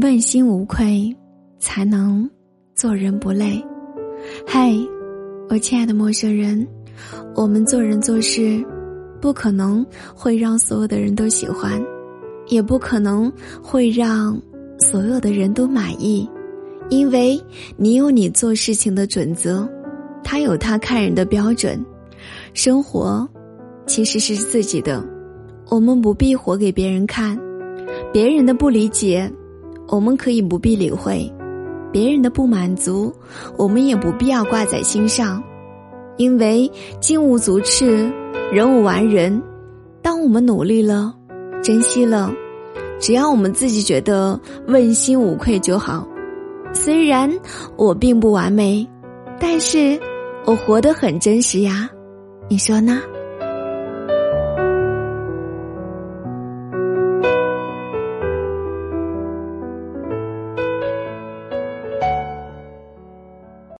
问心无愧，才能做人不累。嗨，我亲爱的陌生人，我们做人做事，不可能会让所有的人都喜欢，也不可能会让所有的人都满意，因为你有你做事情的准则，他有他看人的标准。生活其实是自己的，我们不必活给别人看。别人的不理解，我们可以不必理会；别人的不满足，我们也不必要挂在心上。因为金无足赤，人无完人。当我们努力了，珍惜了，只要我们自己觉得问心无愧就好。虽然我并不完美，但是我活得很真实呀。你说呢？